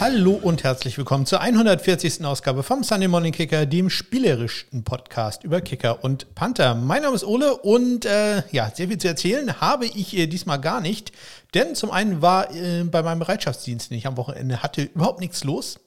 Hallo und herzlich willkommen zur 140. Ausgabe vom Sunday Morning Kicker, dem spielerischen Podcast über Kicker und Panther. Mein Name ist Ole und äh, ja, sehr viel zu erzählen habe ich äh, diesmal gar nicht, denn zum einen war äh, bei meinem Bereitschaftsdienst, den ich am Wochenende hatte, überhaupt nichts los.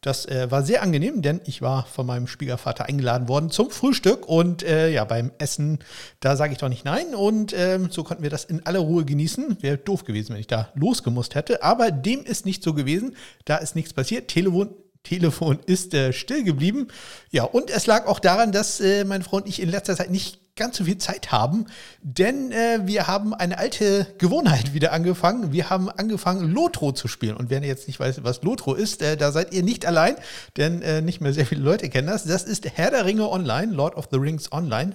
Das äh, war sehr angenehm, denn ich war von meinem Schwiegervater eingeladen worden zum Frühstück und äh, ja, beim Essen, da sage ich doch nicht nein und äh, so konnten wir das in aller Ruhe genießen. Wäre doof gewesen, wenn ich da losgemusst hätte, aber dem ist nicht so gewesen. Da ist nichts passiert. Telefon Telefon ist äh, still geblieben. Ja, und es lag auch daran, dass äh, meine Frau und ich in letzter Zeit nicht ganz so viel Zeit haben, denn äh, wir haben eine alte Gewohnheit wieder angefangen. Wir haben angefangen, Lotro zu spielen. Und wer jetzt nicht weiß, was Lotro ist, äh, da seid ihr nicht allein, denn äh, nicht mehr sehr viele Leute kennen das. Das ist Herr der Ringe Online, Lord of the Rings Online.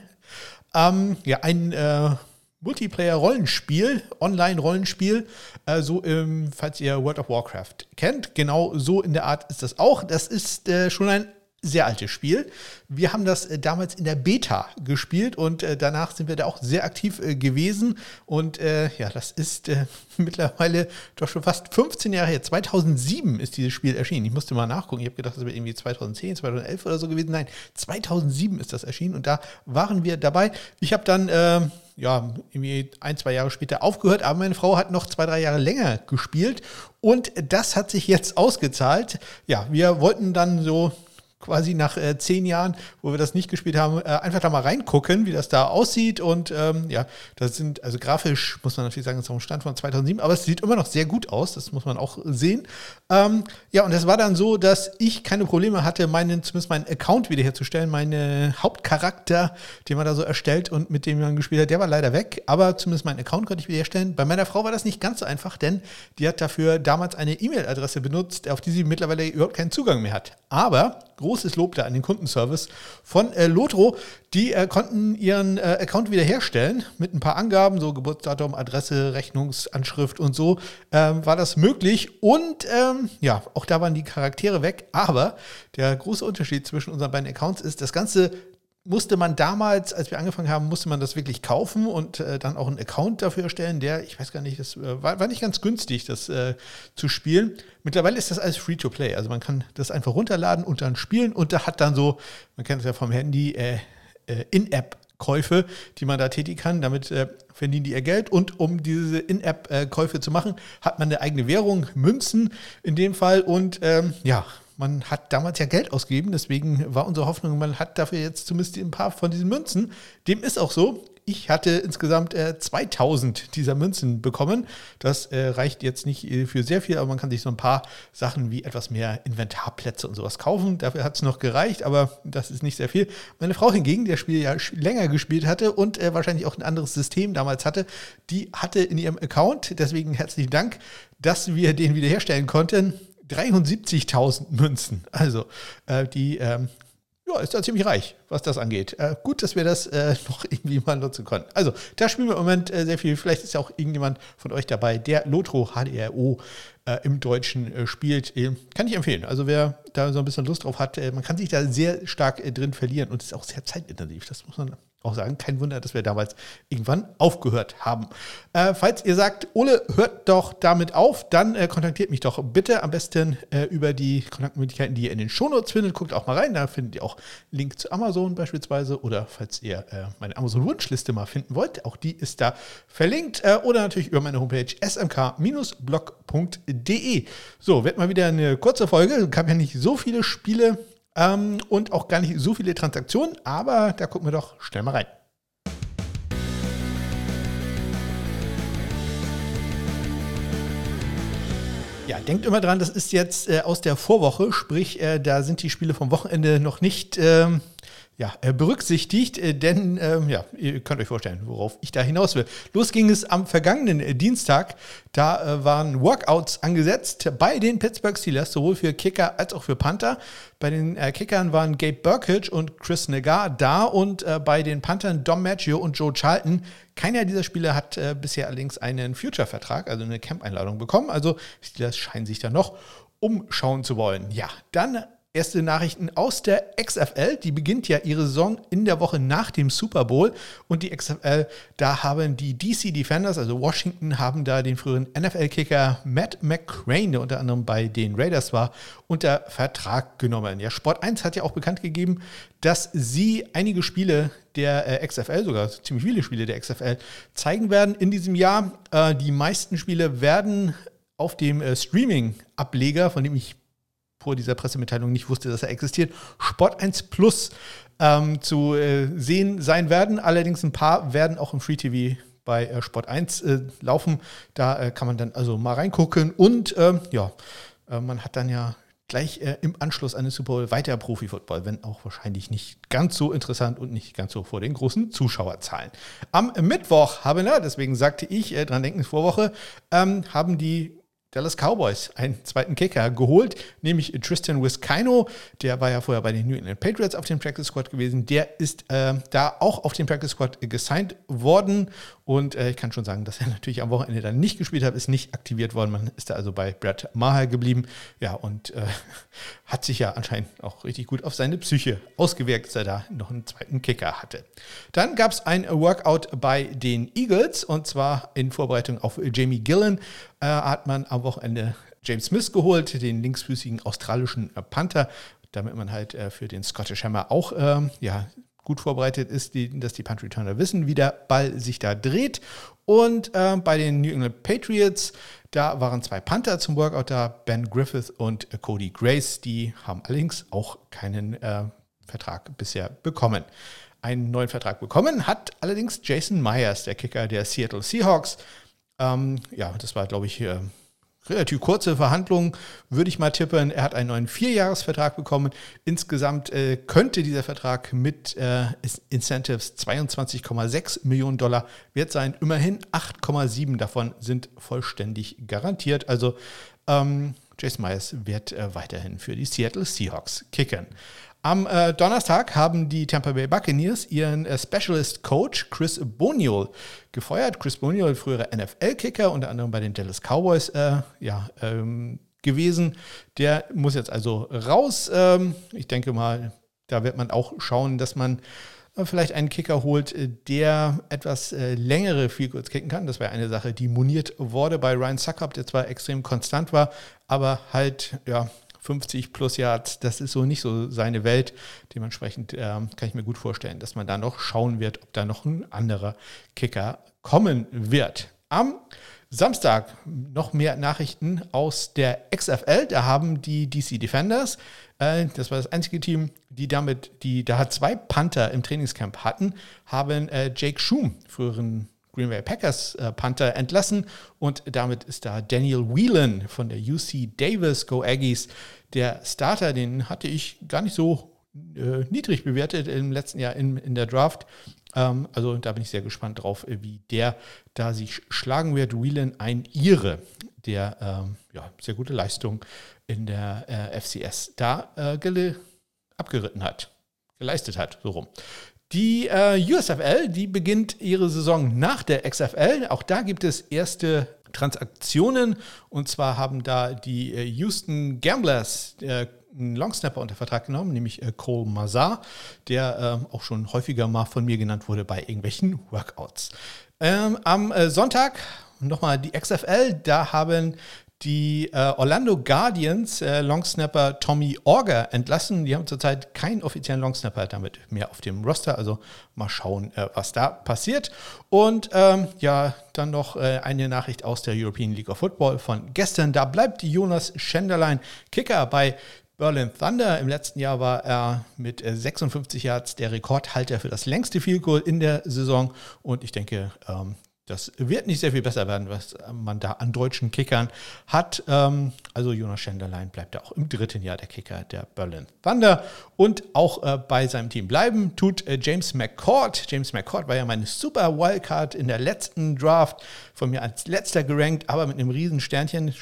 Ähm, ja, ein äh, Multiplayer-Rollenspiel, Online-Rollenspiel, äh, so ähm, falls ihr World of Warcraft kennt. Genau so in der Art ist das auch. Das ist äh, schon ein sehr altes Spiel. Wir haben das äh, damals in der Beta gespielt und äh, danach sind wir da auch sehr aktiv äh, gewesen. Und äh, ja, das ist äh, mittlerweile doch schon fast 15 Jahre her. 2007 ist dieses Spiel erschienen. Ich musste mal nachgucken. Ich habe gedacht, das wäre irgendwie 2010, 2011 oder so gewesen. Nein, 2007 ist das erschienen und da waren wir dabei. Ich habe dann ähm, ja, irgendwie ein, zwei Jahre später aufgehört, aber meine Frau hat noch zwei, drei Jahre länger gespielt und das hat sich jetzt ausgezahlt. Ja, wir wollten dann so quasi nach äh, zehn Jahren, wo wir das nicht gespielt haben, äh, einfach da mal reingucken, wie das da aussieht. Und ähm, ja, das sind, also grafisch muss man natürlich sagen, ist auch ein Stand von 2007, aber es sieht immer noch sehr gut aus, das muss man auch sehen. Ähm, ja, und es war dann so, dass ich keine Probleme hatte, meinen, zumindest meinen Account wiederherzustellen. Meine Hauptcharakter, den man da so erstellt und mit dem man gespielt hat, der war leider weg, aber zumindest meinen Account konnte ich wiederherstellen. Bei meiner Frau war das nicht ganz so einfach, denn die hat dafür damals eine E-Mail-Adresse benutzt, auf die sie mittlerweile überhaupt keinen Zugang mehr hat. Aber großes Lob da an den Kundenservice von äh, Lotro. Die äh, konnten ihren äh, Account wiederherstellen mit ein paar Angaben, so Geburtsdatum, Adresse, Rechnungsanschrift und so ähm, war das möglich. Und ähm, ja, auch da waren die Charaktere weg. Aber der große Unterschied zwischen unseren beiden Accounts ist, das Ganze musste man damals, als wir angefangen haben, musste man das wirklich kaufen und äh, dann auch einen Account dafür erstellen, der, ich weiß gar nicht, das äh, war, war, nicht ganz günstig, das äh, zu spielen. Mittlerweile ist das alles Free-to-Play, also man kann das einfach runterladen und dann spielen und da hat dann so, man kennt es ja vom Handy, äh, äh, In-App-Käufe, die man da tätigen kann, damit äh, verdienen die ihr Geld und um diese In-App-Käufe zu machen, hat man eine eigene Währung, Münzen in dem Fall und ähm, ja, man hat damals ja Geld ausgegeben, deswegen war unsere Hoffnung, man hat dafür jetzt zumindest ein paar von diesen Münzen. Dem ist auch so. Ich hatte insgesamt äh, 2000 dieser Münzen bekommen. Das äh, reicht jetzt nicht äh, für sehr viel, aber man kann sich so ein paar Sachen wie etwas mehr Inventarplätze und sowas kaufen. Dafür hat es noch gereicht, aber das ist nicht sehr viel. Meine Frau hingegen, der Spiel ja länger gespielt hatte und äh, wahrscheinlich auch ein anderes System damals hatte, die hatte in ihrem Account, deswegen herzlichen Dank, dass wir den wiederherstellen konnten, 73.000 Münzen. Also, äh, die ähm, ja, ist da ziemlich reich, was das angeht. Äh, gut, dass wir das äh, noch irgendwie mal nutzen konnten. Also, da spielen wir im Moment äh, sehr viel. Vielleicht ist ja auch irgendjemand von euch dabei, der Lotro HDRO äh, im Deutschen äh, spielt. Äh, kann ich empfehlen. Also, wer da so ein bisschen Lust drauf hat, man kann sich da sehr stark drin verlieren und ist auch sehr zeitintensiv. Das muss man auch sagen, kein Wunder, dass wir damals irgendwann aufgehört haben. Äh, falls ihr sagt, Ole, hört doch damit auf, dann äh, kontaktiert mich doch bitte am besten äh, über die Kontaktmöglichkeiten, die ihr in den Shownotes findet. Guckt auch mal rein, da findet ihr auch Link zu Amazon beispielsweise oder falls ihr äh, meine Amazon-Wunschliste mal finden wollt, auch die ist da verlinkt äh, oder natürlich über meine Homepage smk-blog.de. So, wird mal wieder eine kurze Folge, gab ja nicht so viele Spiele ähm, und auch gar nicht so viele Transaktionen, aber da gucken wir doch schnell mal rein. Ja, denkt immer dran, das ist jetzt äh, aus der Vorwoche, sprich, äh, da sind die Spiele vom Wochenende noch nicht ähm, ja, äh, berücksichtigt, äh, denn ähm, ja, ihr könnt euch vorstellen, worauf ich da hinaus will. Los ging es am vergangenen äh, Dienstag. Da äh, waren Workouts angesetzt bei den Pittsburgh Steelers, sowohl für Kicker als auch für Panther. Bei den äh, Kickern waren Gabe Burkage und Chris Negar da und äh, bei den Panthern Dom Maggio und Joe Charlton. Keiner dieser Spieler hat bisher allerdings einen Future-Vertrag, also eine Camp-Einladung bekommen. Also Steelers scheinen sich da noch umschauen zu wollen. Ja, dann Erste Nachrichten aus der XFL. Die beginnt ja ihre Saison in der Woche nach dem Super Bowl. Und die XFL, da haben die DC Defenders, also Washington, haben da den früheren NFL-Kicker Matt McCrane, der unter anderem bei den Raiders war, unter Vertrag genommen. Ja, Sport 1 hat ja auch bekannt gegeben, dass sie einige Spiele der äh, XFL, sogar ziemlich viele Spiele der XFL, zeigen werden in diesem Jahr. Äh, die meisten Spiele werden auf dem äh, Streaming-Ableger, von dem ich vor dieser Pressemitteilung nicht wusste, dass er existiert, Sport 1 Plus ähm, zu äh, sehen sein werden. Allerdings ein paar werden auch im Free TV bei äh, Sport 1 äh, laufen. Da äh, kann man dann also mal reingucken. Und ähm, ja, äh, man hat dann ja gleich äh, im Anschluss an den Super Bowl weiter Profi-Football, wenn auch wahrscheinlich nicht ganz so interessant und nicht ganz so vor den großen Zuschauerzahlen. Am Mittwoch haben deswegen sagte ich, dran denken, Vorwoche, ähm, haben die Dallas Cowboys einen zweiten Kicker geholt, nämlich Tristan Wiskino. Der war ja vorher bei den New England Patriots auf dem Practice Squad gewesen. Der ist äh, da auch auf dem Practice Squad gesigned worden und äh, ich kann schon sagen, dass er natürlich am Wochenende dann nicht gespielt hat, ist nicht aktiviert worden. Man ist da also bei Brad Maher geblieben. Ja, und äh, hat sich ja anscheinend auch richtig gut auf seine Psyche ausgewirkt, dass er da noch einen zweiten Kicker hatte. Dann gab es ein Workout bei den Eagles und zwar in Vorbereitung auf Jamie Gillen äh, hat man am Wochenende James Smith geholt, den linksfüßigen australischen Panther, damit man halt äh, für den Scottish Hammer auch ähm, ja, gut vorbereitet ist, die, dass die Punt Returner wissen, wie der Ball sich da dreht. Und äh, bei den New England Patriots, da waren zwei Panther zum Workout da, Ben Griffith und äh, Cody Grace. Die haben allerdings auch keinen äh, Vertrag bisher bekommen. Einen neuen Vertrag bekommen hat allerdings Jason Myers, der Kicker der Seattle Seahawks. Ähm, ja, das war, glaube ich, relativ kurze Verhandlungen, würde ich mal tippen. Er hat einen neuen Vierjahresvertrag bekommen. Insgesamt äh, könnte dieser Vertrag mit äh, Incentives 22,6 Millionen Dollar wert sein. Immerhin 8,7 davon sind vollständig garantiert. Also ähm, Jason Myers wird äh, weiterhin für die Seattle Seahawks kicken. Am äh, Donnerstag haben die Tampa Bay Buccaneers ihren äh, Specialist Coach Chris Boniol gefeuert. Chris Boniol, früherer NFL-Kicker, unter anderem bei den Dallas Cowboys äh, ja, ähm, gewesen. Der muss jetzt also raus. Ähm, ich denke mal, da wird man auch schauen, dass man äh, vielleicht einen Kicker holt, äh, der etwas äh, längere Field kicken kann. Das wäre eine Sache, die moniert wurde bei Ryan Suckup, der zwar extrem konstant war, aber halt ja 50 plus Yards, das ist so nicht so seine Welt. Dementsprechend äh, kann ich mir gut vorstellen, dass man da noch schauen wird, ob da noch ein anderer Kicker kommen wird. Am Samstag noch mehr Nachrichten aus der XFL. Da haben die DC Defenders, äh, das war das einzige Team, die damit, die da zwei Panther im Trainingscamp hatten, haben äh, Jake Schum, früheren Green Bay Packers äh, Panther entlassen und damit ist da Daniel Whelan von der UC Davis Go Aggies der Starter, den hatte ich gar nicht so äh, niedrig bewertet im letzten Jahr in, in der Draft. Ähm, also da bin ich sehr gespannt drauf, wie der da sich schlagen wird. Whelan ein Ire, der ähm, ja, sehr gute Leistung in der äh, FCS da äh, abgeritten hat, geleistet hat, so rum. Die äh, USFL, die beginnt ihre Saison nach der XFL. Auch da gibt es erste Transaktionen. Und zwar haben da die äh, Houston Gamblers äh, einen Longsnapper unter Vertrag genommen, nämlich äh, Cole Mazar, der ähm, auch schon häufiger mal von mir genannt wurde bei irgendwelchen Workouts. Ähm, am äh, Sonntag nochmal die XFL, da haben die äh, Orlando Guardians äh, Longsnapper Tommy Orger entlassen. Die haben zurzeit keinen offiziellen Longsnapper damit mehr auf dem Roster. Also mal schauen, äh, was da passiert. Und ähm, ja, dann noch äh, eine Nachricht aus der European League of Football von gestern. Da bleibt Jonas Schenderlein Kicker bei Berlin Thunder. Im letzten Jahr war er mit 56 äh, Yards der Rekordhalter für das längste Field Goal in der Saison. Und ich denke, ähm, das wird nicht sehr viel besser werden, was man da an deutschen Kickern hat. Ähm, also Jonas Schenderlein bleibt da auch im dritten Jahr der Kicker der Berlin Thunder und auch äh, bei seinem Team bleiben tut äh, James McCord. James McCord war ja meine super Wildcard in der letzten Draft, von mir als letzter gerankt, aber mit einem riesen Sternchen.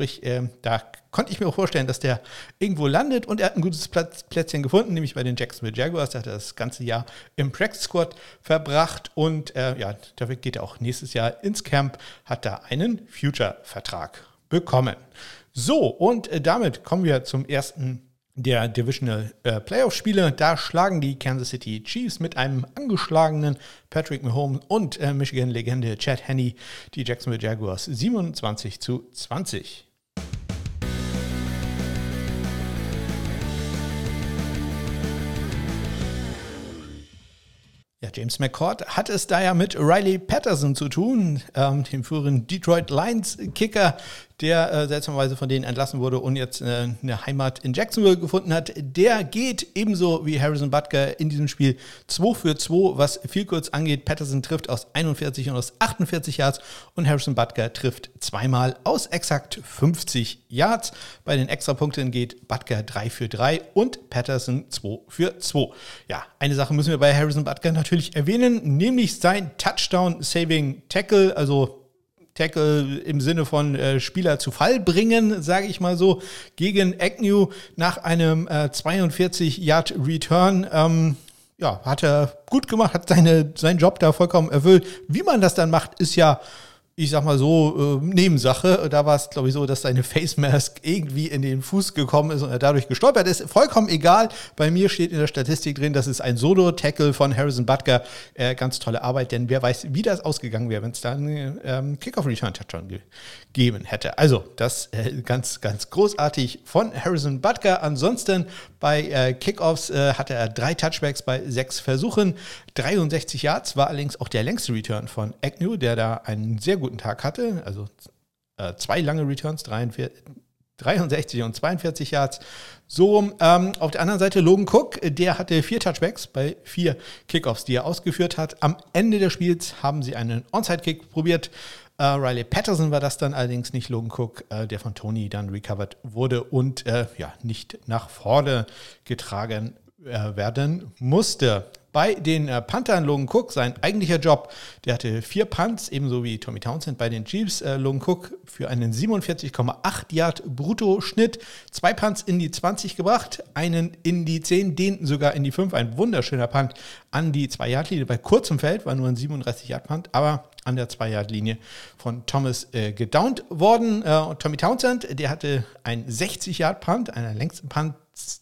Sprich, äh, da konnte ich mir auch vorstellen, dass der irgendwo landet und er hat ein gutes Plätzchen gefunden, nämlich bei den Jacksonville Jaguars. Da hat das ganze Jahr im Practice Squad verbracht und äh, ja, dafür geht er auch nächstes Jahr ins Camp, hat da einen Future-Vertrag bekommen. So, und äh, damit kommen wir zum ersten der Divisional äh, Playoff-Spiele. Da schlagen die Kansas City Chiefs mit einem angeschlagenen Patrick Mahomes und äh, Michigan-Legende Chad Henney die Jacksonville Jaguars 27 zu 20. Ja, James McCord hat es da ja mit Riley Patterson zu tun, ähm, dem früheren Detroit Lions Kicker, der äh, seltsamerweise von denen entlassen wurde und jetzt äh, eine Heimat in Jacksonville gefunden hat. Der geht ebenso wie Harrison Butker in diesem Spiel 2 für 2, was viel kurz angeht. Patterson trifft aus 41 und aus 48 Yards und Harrison Butker trifft zweimal aus exakt 50 Yards. Bei den Extrapunkten geht Butker 3 für 3 und Patterson 2 für 2. Ja, eine Sache müssen wir bei Harrison Butker natürlich erwähnen, nämlich sein Touchdown-Saving Tackle, also Tackle im Sinne von äh, Spieler zu Fall bringen, sage ich mal so, gegen Agnew nach einem äh, 42-Yard-Return. Ähm, ja, hat er gut gemacht, hat seine, seinen Job da vollkommen erfüllt. Wie man das dann macht, ist ja ich sag mal so, äh, Nebensache. Da war es, glaube ich, so, dass seine Face Mask irgendwie in den Fuß gekommen ist und er dadurch gestolpert ist. Vollkommen egal. Bei mir steht in der Statistik drin, das ist ein Solo-Tackle von Harrison Butker. Äh, ganz tolle Arbeit, denn wer weiß, wie das ausgegangen wäre, wenn es da einen ähm, Kickoff-Return-Touchdown gegeben hätte. Also, das äh, ganz, ganz großartig von Harrison Butker. Ansonsten bei äh, Kickoffs äh, hatte er drei Touchbacks bei sechs Versuchen. 63 Yards war allerdings auch der längste Return von Agnew, der da einen sehr guten Tag hatte. Also äh, zwei lange Returns, 43, 63 und 42 Yards. So, ähm, auf der anderen Seite Logan Cook, der hatte vier Touchbacks bei vier Kickoffs, die er ausgeführt hat. Am Ende des Spiels haben sie einen Onside-Kick probiert. Äh, Riley Patterson war das dann allerdings nicht Logan Cook, äh, der von Tony dann recovered wurde und äh, ja, nicht nach vorne getragen äh, werden musste bei den äh, Panthern Logan Cook, sein eigentlicher Job, der hatte vier Punts, ebenso wie Tommy Townsend bei den Chiefs. Äh, Logan Cook für einen 47,8 Yard Brutto-Schnitt, zwei Punts in die 20 gebracht, einen in die 10, den sogar in die 5, ein wunderschöner Punt an die 2-Yard-Linie. Bei kurzem Feld war nur ein 37-Yard-Punt, aber an der 2-Yard-Linie von Thomas äh, gedownt worden. Äh, Tommy Townsend, der hatte einen 60-Yard-Punt, einer längsten Punt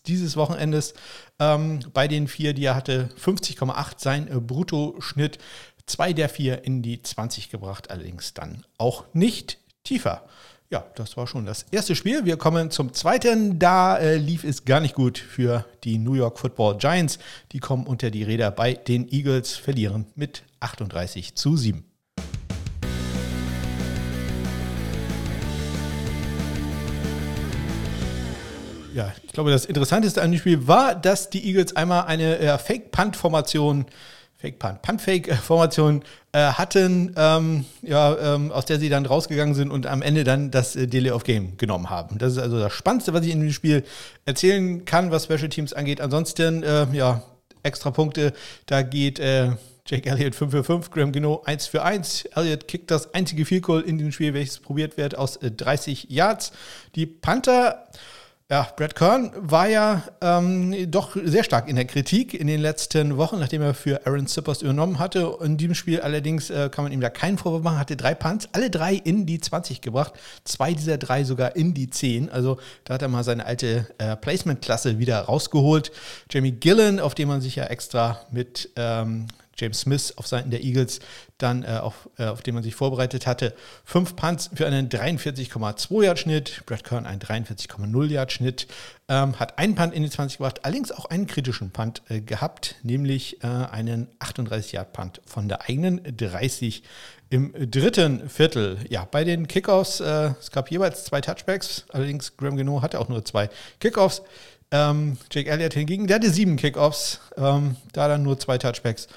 dieses Wochenendes ähm, bei den vier, die er hatte, 50,8 sein äh, Bruttoschnitt. Zwei der vier in die 20 gebracht, allerdings dann auch nicht tiefer. Ja, das war schon das erste Spiel. Wir kommen zum zweiten. Da äh, lief es gar nicht gut für die New York Football Giants. Die kommen unter die Räder bei den Eagles, verlieren mit 38 zu 7. Ja, ich glaube, das Interessanteste an dem Spiel war, dass die Eagles einmal eine äh, Fake-Punt-Formation, Fake-Punt, Punt-Fake-Formation äh, hatten, ähm, ja, ähm, aus der sie dann rausgegangen sind und am Ende dann das äh, Delay of Game genommen haben. Das ist also das Spannendste, was ich in dem Spiel erzählen kann, was Special Teams angeht. Ansonsten, äh, ja, extra Punkte, da geht äh, Jake Elliott 5 für 5, Graham Gino 1 für 1. Elliott kickt das einzige Field Goal in dem Spiel, welches probiert wird, aus 30 äh, Yards. Die Panther ja, Brad Kern war ja ähm, doch sehr stark in der Kritik in den letzten Wochen, nachdem er für Aaron Zippers übernommen hatte. In diesem Spiel allerdings äh, kann man ihm da keinen Vorwurf machen, hatte drei Punts, alle drei in die 20 gebracht, zwei dieser drei sogar in die 10. Also da hat er mal seine alte äh, Placement-Klasse wieder rausgeholt. Jamie Gillen, auf den man sich ja extra mit ähm, James Smith auf Seiten der Eagles dann äh, auf, äh, auf den man sich vorbereitet hatte. Fünf Punts für einen 43,2 Yard Schnitt, Brad Kern einen 43,0 Yard Schnitt, ähm, hat einen Punt in die 20 gebracht, allerdings auch einen kritischen Punt äh, gehabt, nämlich äh, einen 38 Yard Punt von der eigenen 30 im dritten Viertel. Ja, bei den Kickoffs, äh, es gab jeweils zwei Touchbacks, allerdings Graham Geno hatte auch nur zwei Kickoffs. Ähm, Jake Elliott hingegen, der hatte sieben Kickoffs, ähm, da dann nur zwei Touchbacks.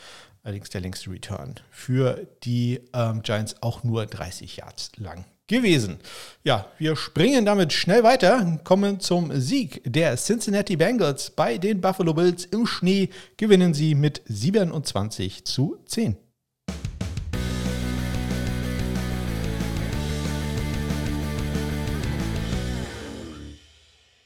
Allerdings der längste Return für die ähm, Giants auch nur 30 Yards lang gewesen. Ja, wir springen damit schnell weiter, kommen zum Sieg der Cincinnati Bengals bei den Buffalo Bills im Schnee. Gewinnen sie mit 27 zu 10.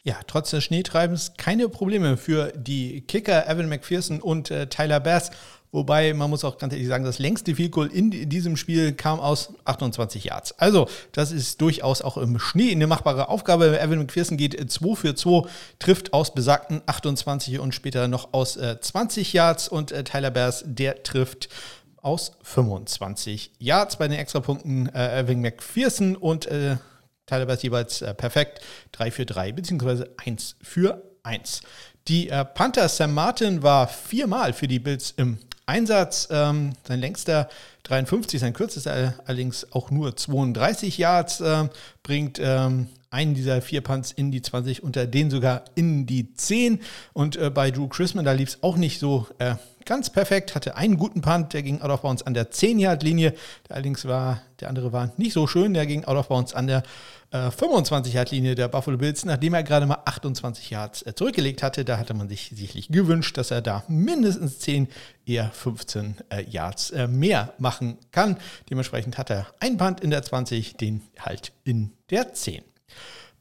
Ja, trotz des Schneetreibens keine Probleme für die Kicker Evan McPherson und äh, Tyler Bass Wobei man muss auch ganz ehrlich sagen, das längste Field Goal in diesem Spiel kam aus 28 Yards. Also das ist durchaus auch im Schnee eine machbare Aufgabe. Evan McPherson geht 2 für 2, trifft aus besagten 28 und später noch aus äh, 20 Yards und äh, Tyler Bears, der trifft aus 25 Yards bei den Extrapunkten. Äh, Evan McPherson und äh, Tyler Bass jeweils äh, perfekt. 3 für 3, beziehungsweise 1 für 1. Die äh, Panther Sam Martin war viermal für die Bills im Einsatz. Ähm, sein längster 53, sein kürzester allerdings auch nur 32 Yards, äh, bringt ähm, einen dieser vier Punts in die 20, unter den sogar in die 10. Und äh, bei Drew Chrisman, da lief es auch nicht so äh, ganz perfekt, hatte einen guten Punt, der ging out of bounds an der 10-Yard-Linie. Allerdings war der andere war nicht so schön, der ging out of bounds an der äh, 25-Yard-Linie der Buffalo Bills, nachdem er gerade mal 28 Yards äh, zurückgelegt hatte. Da hatte man sich sicherlich gewünscht, dass er da mindestens 10, eher 15 äh, Yards äh, mehr machen kann. Dementsprechend hat er einen Punt in der 20, den halt in der 10.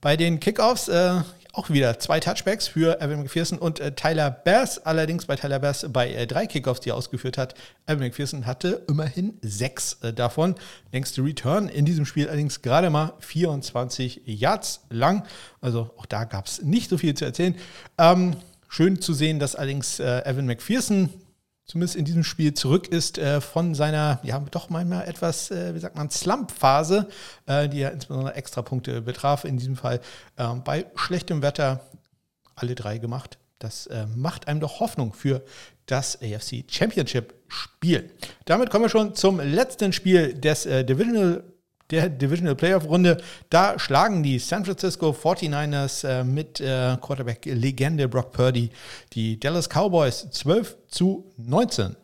Bei den Kickoffs äh, auch wieder zwei Touchbacks für Evan McPherson und äh, Tyler Bass. Allerdings bei Tyler Bass bei äh, drei Kickoffs, die er ausgeführt hat. Evan McPherson hatte immerhin sechs äh, davon. Längste Return in diesem Spiel allerdings gerade mal 24 Yards lang. Also auch da gab es nicht so viel zu erzählen. Ähm, schön zu sehen, dass allerdings äh, Evan McPherson zumindest in diesem Spiel zurück ist äh, von seiner, ja, doch manchmal etwas, äh, wie sagt man, Slump-Phase, äh, die ja insbesondere Extrapunkte betraf. In diesem Fall ähm, bei schlechtem Wetter alle drei gemacht. Das äh, macht einem doch Hoffnung für das AFC Championship Spiel. Damit kommen wir schon zum letzten Spiel des äh, Divisional der Divisional Playoff Runde. Da schlagen die San Francisco 49ers äh, mit äh, Quarterback-Legende Brock Purdy die Dallas Cowboys 12 zu 19.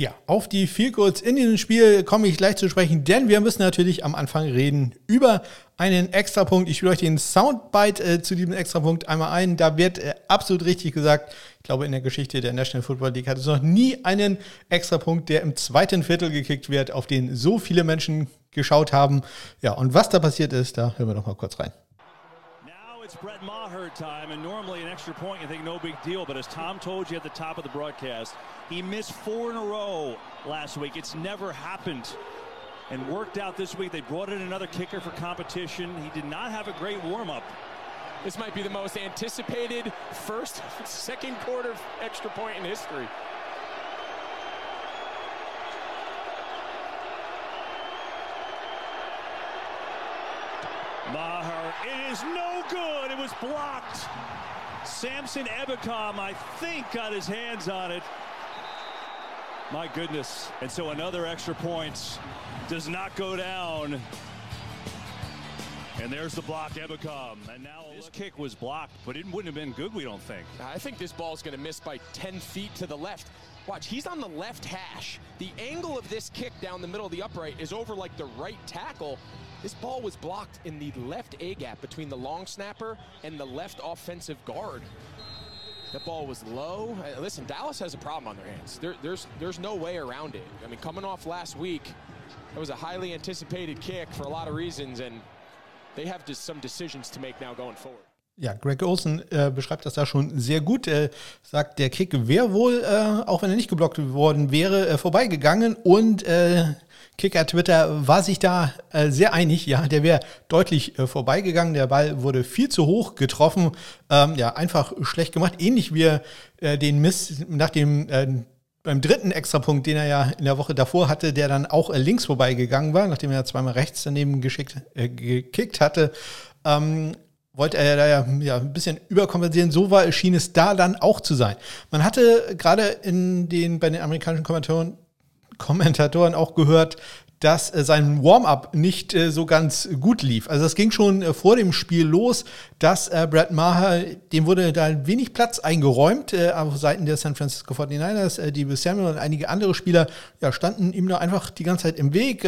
Ja, auf die Field Goals in diesem Spiel komme ich gleich zu sprechen, denn wir müssen natürlich am Anfang reden über einen Extrapunkt. Ich spiele euch den Soundbite äh, zu diesem Extrapunkt einmal ein. Da wird äh, absolut richtig gesagt, ich glaube, in der Geschichte der National Football League hat es noch nie einen Extrapunkt, der im zweiten Viertel gekickt wird, auf den so viele Menschen geschaut haben. Ja, und was da passiert ist, da hören wir doch mal kurz rein. It's Brett Maher time, and normally an extra point, you think no big deal. But as Tom told you at the top of the broadcast, he missed four in a row last week. It's never happened and worked out this week. They brought in another kicker for competition. He did not have a great warm up. This might be the most anticipated first, second quarter extra point in history. Maher, it is no good. It was blocked. Samson Ebicom, I think, got his hands on it. My goodness. And so another extra point does not go down. And there's the block, Ebicom. And now this kick was blocked, but it wouldn't have been good, we don't think. I think this ball is going to miss by 10 feet to the left. Watch, he's on the left hash. The angle of this kick down the middle of the upright is over like the right tackle. This ball was blocked in the left A gap between the long snapper and the left offensive guard. That ball was low. Uh, listen, Dallas has a problem on their hands. There, there's, there's no way around it. I mean, coming off last week, that was a highly anticipated kick for a lot of reasons, and they have some decisions to make now going forward. Ja, Greg Olsen äh, beschreibt das da schon sehr gut. Er sagt, der Kick wäre wohl, äh, auch wenn er nicht geblockt worden wäre, äh, vorbeigegangen und äh, Kicker Twitter war sich da äh, sehr einig. Ja, der wäre deutlich äh, vorbeigegangen. Der Ball wurde viel zu hoch getroffen. Ähm, ja, einfach schlecht gemacht. Ähnlich wie äh, den Miss nach dem äh, beim dritten Extrapunkt, den er ja in der Woche davor hatte, der dann auch äh, links vorbeigegangen war, nachdem er zweimal rechts daneben geschickt, äh, gekickt hatte. Ähm, wollte er da ja, ja, ein bisschen überkompensieren. So war, schien es da dann auch zu sein. Man hatte gerade in den, bei den amerikanischen Kommentatoren Kommentatoren auch gehört, dass äh, sein Warm-up nicht äh, so ganz gut lief. Also es ging schon äh, vor dem Spiel los, dass Brad Maher, dem wurde da wenig Platz eingeräumt auf Seiten der San Francisco 49ers. Äh, die Samuel und einige andere Spieler ja, standen ihm da einfach die ganze Zeit im Weg.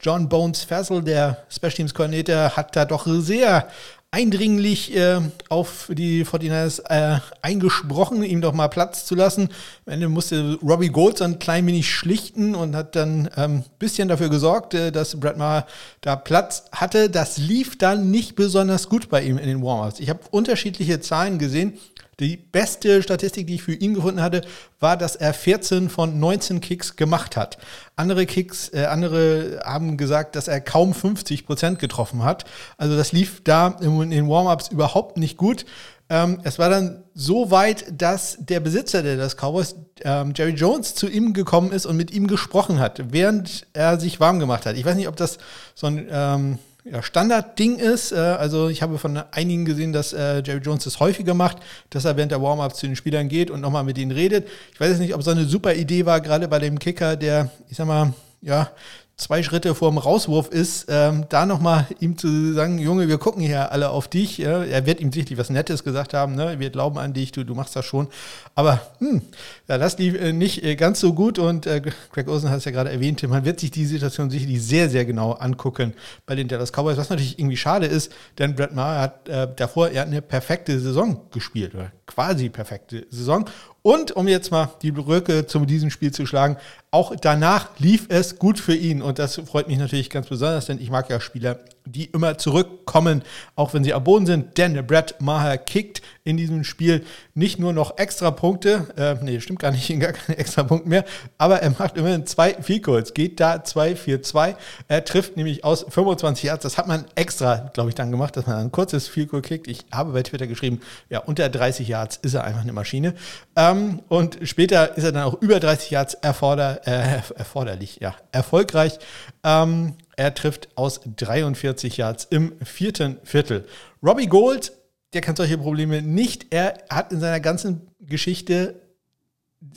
John Bones Fassel, der Special Teams Koordinator, hat da doch sehr eindringlich äh, auf die 49ers äh, eingesprochen, ihm doch mal Platz zu lassen. Am Ende musste Robbie Gold so ein klein wenig schlichten und hat dann ein ähm, bisschen dafür gesorgt, äh, dass Brad Maher da Platz hatte. Das lief dann nicht besonders gut bei ihm in den Warm-Ups. Ich habe unterschiedliche Zahlen gesehen. Die beste Statistik, die ich für ihn gefunden hatte, war, dass er 14 von 19 Kicks gemacht hat. Andere Kicks, äh, andere haben gesagt, dass er kaum 50 Prozent getroffen hat. Also das lief da in den Warm-ups überhaupt nicht gut. Ähm, es war dann so weit, dass der Besitzer der das Cowboys, ähm, Jerry Jones, zu ihm gekommen ist und mit ihm gesprochen hat, während er sich warm gemacht hat. Ich weiß nicht, ob das so ein ähm, ja, Standardding ist. Äh, also ich habe von einigen gesehen, dass äh, Jerry Jones das häufiger macht, dass er während der Warm-ups zu den Spielern geht und nochmal mit ihnen redet. Ich weiß jetzt nicht, ob so eine super Idee war, gerade bei dem Kicker, der, ich sag mal, ja, zwei Schritte vor dem Rauswurf ist, ähm, da nochmal ihm zu sagen, Junge, wir gucken hier alle auf dich. Ja, er wird ihm sicherlich was Nettes gesagt haben, ne? wir glauben an dich, du, du machst das schon. Aber hm, ja, das lief äh, nicht äh, ganz so gut und äh, Greg Olsen hat es ja gerade erwähnt, man wird sich die Situation sicherlich sehr, sehr genau angucken bei den Dallas Cowboys, was natürlich irgendwie schade ist, denn Brett Maher hat äh, davor er hat eine perfekte Saison gespielt, oder quasi perfekte Saison und um jetzt mal die Brücke zu diesem Spiel zu schlagen, auch danach lief es gut für ihn. Und das freut mich natürlich ganz besonders, denn ich mag ja Spieler, die immer zurückkommen, auch wenn sie am Boden sind. Denn Brad Maher kickt in diesem Spiel nicht nur noch extra Punkte, äh, nee, stimmt gar nicht, gar keine extra Punkte mehr, aber er macht immerhin zwei Goals, geht da 2-4-2. Er trifft nämlich aus 25 Yards, das hat man extra, glaube ich, dann gemacht, dass man ein kurzes Goal kickt. Ich habe bei Twitter geschrieben, ja, unter 30 Yards ist er einfach eine Maschine. Ähm, und später ist er dann auch über 30 Yards erforder, äh, erforderlich, ja, erfolgreich. Ähm, er trifft aus 43 Yards im vierten Viertel. Robbie Gold, der kann solche Probleme nicht. Er hat in seiner ganzen Geschichte,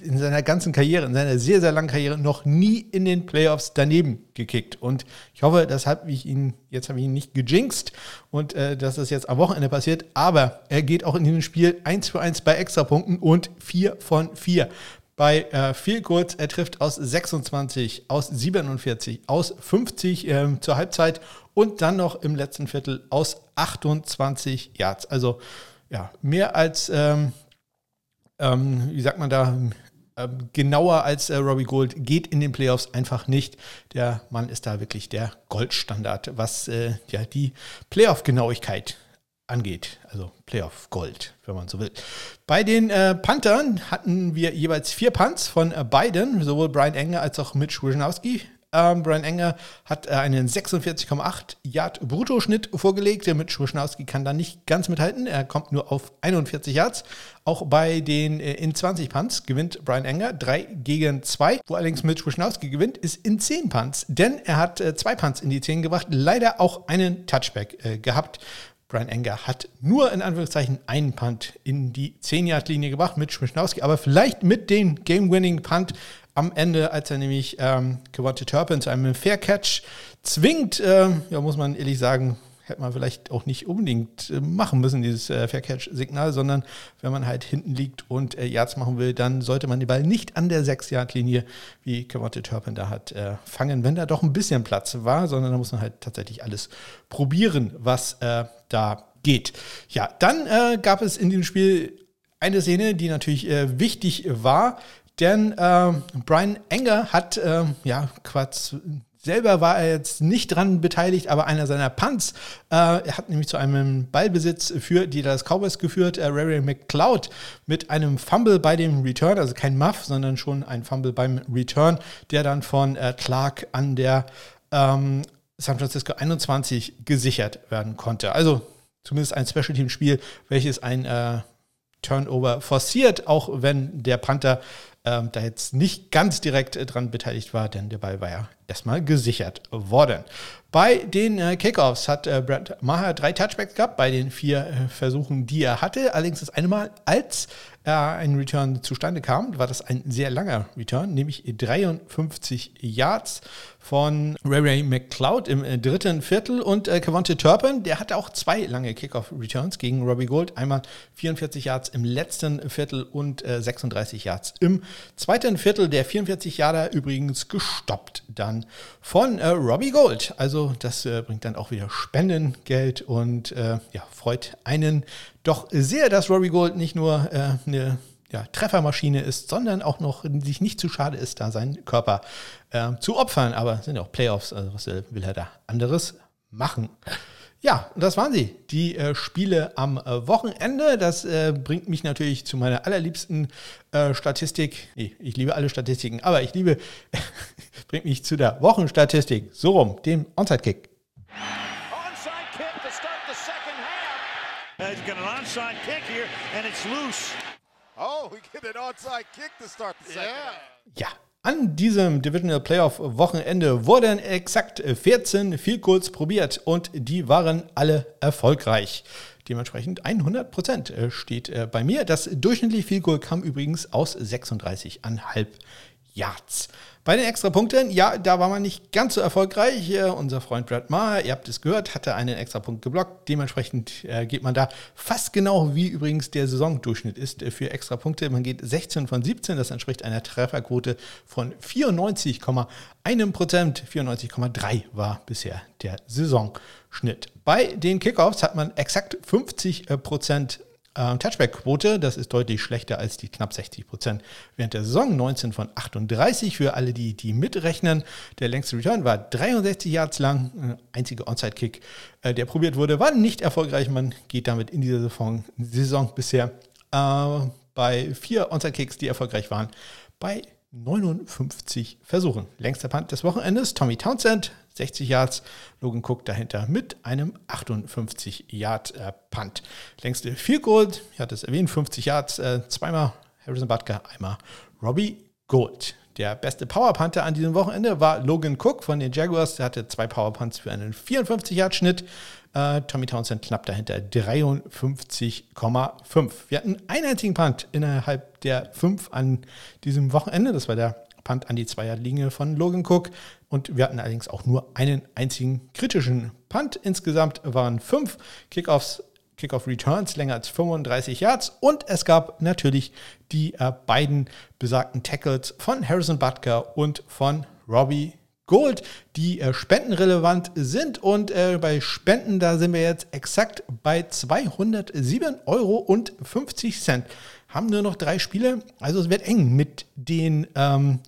in seiner ganzen Karriere, in seiner sehr, sehr langen Karriere noch nie in den Playoffs daneben gekickt. Und ich hoffe, deshalb, wie ich ihn, jetzt habe ich ihn nicht gejinxt und äh, dass das jetzt am Wochenende passiert. Aber er geht auch in diesem Spiel 1 für 1 bei Extrapunkten und 4 von 4 bei äh, Field Goals. Er trifft aus 26, aus 47, aus 50 ähm, zur Halbzeit und dann noch im letzten Viertel aus 28 Yards. Also ja, mehr als, ähm, ähm, wie sagt man da, ähm, genauer als äh, Robbie Gold geht in den Playoffs einfach nicht. Der Mann ist da wirklich der Goldstandard, was äh, ja die Playoff-Genauigkeit angeht. Also Playoff Gold, wenn man so will. Bei den äh, Panthern hatten wir jeweils vier Punts von äh, beiden, sowohl Brian Enger als auch Mitch Wisnowski. Ähm, Brian Enger hat äh, einen 46,8 Yard Bruttoschnitt vorgelegt. Der Mitch Wisnowski kann da nicht ganz mithalten. Er kommt nur auf 41 Yards. Auch bei den äh, in 20 Punts gewinnt Brian Enger 3 gegen 2. Wo allerdings Mitch Wisnowski gewinnt, ist in 10 Punts. Denn er hat äh, zwei Punts in die 10 gebracht. Leider auch einen Touchback äh, gehabt. Brian Enger hat nur in Anführungszeichen einen Punt in die 10-Yard-Linie gebracht mit Schmischnowski, aber vielleicht mit dem Game-Winning-Punt am Ende, als er nämlich ähm, Gewonte Turpin zu einem Fair-Catch zwingt, äh, ja, muss man ehrlich sagen, hätte man vielleicht auch nicht unbedingt äh, machen müssen, dieses äh, Fair-Catch-Signal, sondern wenn man halt hinten liegt und äh, Yards machen will, dann sollte man den Ball nicht an der 6-Yard-Linie, wie Kemonte Turpin da hat, äh, fangen, wenn da doch ein bisschen Platz war, sondern da muss man halt tatsächlich alles probieren, was äh, da geht. Ja, dann äh, gab es in dem Spiel eine Szene, die natürlich äh, wichtig war, denn äh, Brian Enger hat äh, ja Quatsch, Selber war er jetzt nicht dran beteiligt, aber einer seiner Punts, äh, er hat nämlich zu einem Ballbesitz für die Dallas Cowboys geführt, äh, Ray McCloud mit einem Fumble bei dem Return, also kein Muff, sondern schon ein Fumble beim Return, der dann von äh, Clark an der ähm, San Francisco 21 gesichert werden konnte. Also zumindest ein Special Team Spiel, welches ein äh, Turnover forciert, auch wenn der Panther ähm, da jetzt nicht ganz direkt äh, dran beteiligt war, denn der Ball war ja erstmal gesichert worden. Bei den äh, Kickoffs hat äh, Brad Maher drei Touchbacks gehabt, bei den vier äh, Versuchen, die er hatte. Allerdings das eine Mal, als äh, ein Return zustande kam, war das ein sehr langer Return, nämlich 53 Yards von Ray Ray McCloud im äh, dritten Viertel und äh, Cavante Turpin, der hatte auch zwei lange Kickoff-Returns gegen Robbie Gold. Einmal 44 Yards im letzten Viertel und äh, 36 Yards im zweiten Viertel. Der 44 Yarder übrigens gestoppt dann von äh, Robbie Gold. Also Also das äh, bringt dann auch wieder Spendengeld und äh, ja, freut einen doch sehr, dass Robbie Gold nicht nur äh, eine ja, Treffermaschine ist, sondern auch noch sich nicht zu schade ist, da seinen Körper äh, zu opfern. Aber sind ja auch Playoffs, also was will er da anderes machen? Ja, das waren sie, die äh, Spiele am äh, Wochenende. Das äh, bringt mich natürlich zu meiner allerliebsten äh, Statistik. Nee, ich liebe alle Statistiken, aber ich liebe, bringt mich zu der Wochenstatistik. So rum, dem Onside-Kick. Onside kick to start the second half. He's got an onside kick here and it's loose. Oh, we get an onside kick to start the second yeah. Ja, an diesem Divisional Playoff Wochenende wurden exakt 14 Field Goals probiert und die waren alle erfolgreich. Dementsprechend 100 Prozent äh, steht äh, bei mir. Das durchschnittliche Field Goal kam übrigens aus 36,5 Yards. Bei den Extrapunkten, ja, da war man nicht ganz so erfolgreich. Äh, unser Freund Brad Maher, ihr habt es gehört, hatte einen Extrapunkt geblockt. Dementsprechend äh, geht man da fast genau wie übrigens der Saisondurchschnitt ist äh, für Extrapunkte. Man geht 16 von 17, das entspricht einer Trefferquote von 94,1 Prozent. 94,3 war bisher der Saisonschnitt. Bei den Kickoffs hat man exakt 50 Prozent ähm, Touchback-Quote, das ist deutlich schlechter als die knapp 60 Prozent während der Saison. 19 von 38 für alle, die, die mitrechnen. Der längste Return war 63 Yards lang. Einziger Onside-Kick, äh, der probiert wurde, war nicht erfolgreich. Man geht damit in dieser Saison, Saison bisher äh, bei vier Onside-Kicks, die erfolgreich waren, bei 59 Versuchen. Längster Punt des Wochenendes, Tommy Townsend, 60 Yards. Logan Cook dahinter mit einem 58 Yard äh, Punt. Längste Field Goal, ich hatte es erwähnt, 50 Yards, äh, zweimal Harrison Butker, einmal Robbie Gold. Der beste Power Punter an diesem Wochenende war Logan Cook von den Jaguars. Der hatte zwei Power Punts für einen 54 Yard Schnitt. Äh, Tommy Townsend knapp dahinter 53,5. Wir hatten einen einzigen Punt innerhalb der fünf an diesem Wochenende. Das war der Punt an die Zweierlinie von Logan Cook. Und wir hatten allerdings auch nur einen einzigen kritischen Punt. Insgesamt waren fünf Kickoffs, Kickoff Returns länger als 35 Yards. Und es gab natürlich die äh, beiden besagten Tackles von Harrison Butker und von Robbie Gold, die äh, spendenrelevant sind. Und äh, bei Spenden, da sind wir jetzt exakt bei 207,50 Euro Haben nur noch drei Spiele. Also es wird eng mit den ähm,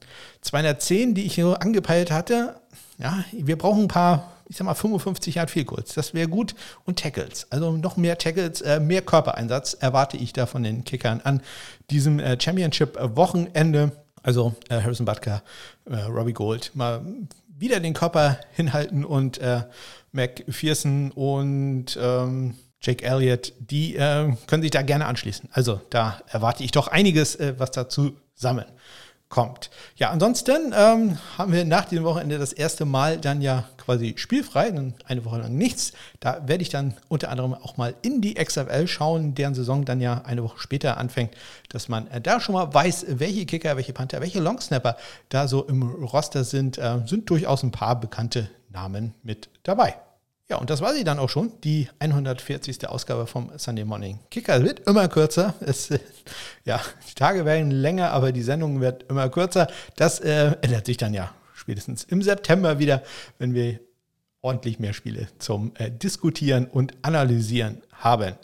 210, die ich hier angepeilt hatte. Ja, wir brauchen ein paar, ich sag mal 55 Yard viel kurz. Das wäre gut. Und Tackles. Also noch mehr Tackles, äh, mehr Körpereinsatz erwarte ich da von den Kickern an diesem äh, Championship-Wochenende. Also äh, Harrison Butker, äh, Robbie Gold, mal wieder den Körper hinhalten und äh, McPherson und ähm, Jake Elliott, die äh, können sich da gerne anschließen. Also da erwarte ich doch einiges, äh, was dazu sammeln kommt. Ja, ansonsten ähm, haben wir nach diesem Wochenende das erste Mal dann ja quasi spielfrei, eine Woche lang nichts. Da werde ich dann unter anderem auch mal in die XFL schauen, deren Saison dann ja eine Woche später anfängt, dass man äh, da schon mal weiß, welche Kicker, welche Panther, welche Longsnapper da so im Roster sind. Äh, sind durchaus ein paar bekannte Namen mit dabei. Ja, und das war sie dann auch schon, die 140. Ausgabe vom Sunday Morning Kicker. Wird immer kürzer. Es, ja, die Tage werden länger, aber die Sendung wird immer kürzer. Das äh, ändert sich dann ja spätestens im September wieder, wenn wir ordentlich mehr Spiele zum äh, Diskutieren und Analysieren haben.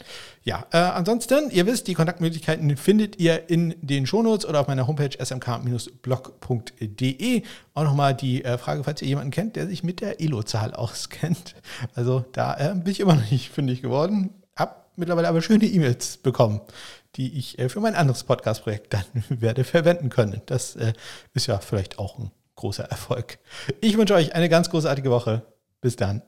Ja, äh, ansonsten, ihr wisst, die Kontaktmöglichkeiten findet ihr in den Shownotes oder auf meiner Homepage smk-blog.de. Auch nochmal die äh, Frage, falls ihr jemanden kennt, der sich mit der Elo-Zahl auskennt. Also da äh, bin ich immer noch nicht fündig geworden. Hab mittlerweile aber schöne E-Mails bekommen, die ich äh, für mein anderes Podcast-Projekt dann werde verwenden können. Das äh, ist ja vielleicht auch ein großer Erfolg. Ich wünsche euch eine ganz großartige Woche. Bis dann.